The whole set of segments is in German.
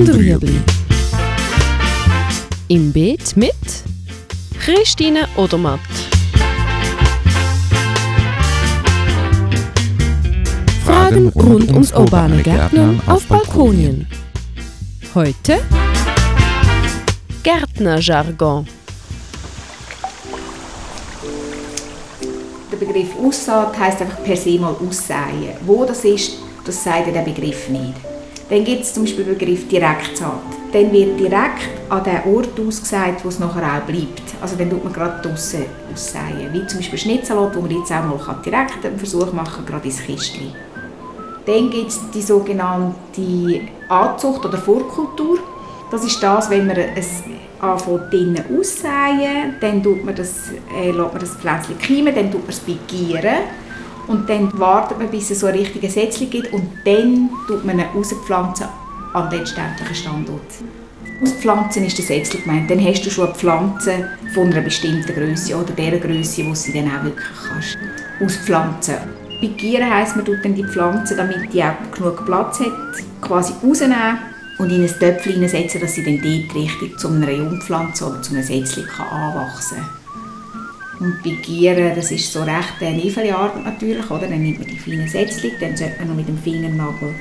und Rüebli. Im Beet mit Christine Odermatt. Fragen rund ums urbane Gärtnern auf Balkonien. Heute Gärtnerjargon. Der Begriff Aussaat heisst einfach per se mal aussäen. Wo das ist, das sagt der Begriff nicht. Dann gibt es zum Beispiel den Begriff Direktsaat. Dann wird direkt an den Ort ausgesät, wo es nachher auch bleibt. Also dann tut man gerade draussen aussäen. Wie zum Beispiel Schnitzelot, wo man jetzt auch mal direkt einen Versuch machen kann, gerade ins Kistchen. Dann gibt es die sogenannte Anzucht oder Vorkultur. Das ist das, wenn man es anfängt drinnen aussäen, dann tut man das, äh, lässt man das Pflänzchen keimen, dann tut man es begieren und dann wartet man, bis es so ein richtiges Sätzchen gibt und dann tut man ihn rauspflanzen an den letztendlichen Standort. Auspflanzen ist das Sätzchen gemeint. Dann hast du schon eine Pflanze von einer bestimmten Größe oder der Größe, wo sie dann auch wirklich kannst auspflanzen. Begieren heisst, man tut dann die Pflanze, damit die auch genug Platz hat, quasi rausnehmen und in ein Töpfchen setzen, dass sie dann dort richtig zu einer Jungpflanze oder zu einem Sätzchen anwachsen kann. Und Begieren, das ist so recht eine Niefelarbeit natürlich, oder? Dann nimmt man die feinen Sätzchen, dann sollte man noch mit dem Fingernagel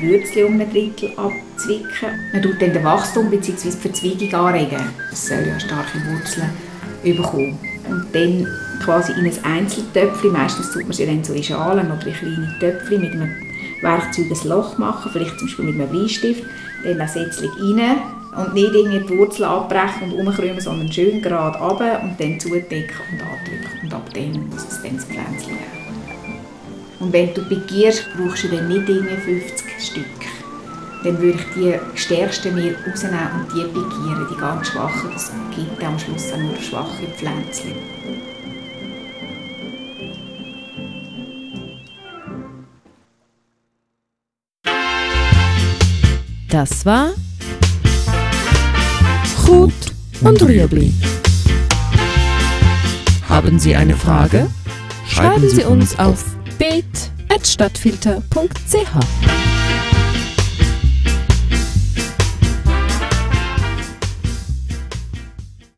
die Würzchen um ein Drittel abzwicken. Man tut dann den Wachstum bzw. die Verzweigung anregen. Es soll ja starke Wurzeln bekommen. Und dann quasi in ein Einzeltöpfchen, meistens tut man sie dann so in Schalen oder in kleine Töpfchen mit einem Werkzeug ein Loch machen, vielleicht zum Beispiel mit einem Bleistift, dann das Sätzchen rein und nicht irgendwie die Wurzeln abbrechen und umkrümmen, sondern schön gerade runter und dann zudecken und andrücken und ab dann muss es dann das Pflänzchen haben. Und wenn du begierst, brauchst du dann nicht irgendwie 50 Stück. Dann würde ich die stärksten mir rausnehmen und die begieren, die ganz schwachen. Das gibt am Schluss auch nur schwache Pflänzchen. Das war Chut und Rüebli. Haben Sie eine Frage? Schreiben Sie uns auf beet.stadtfilter.ch.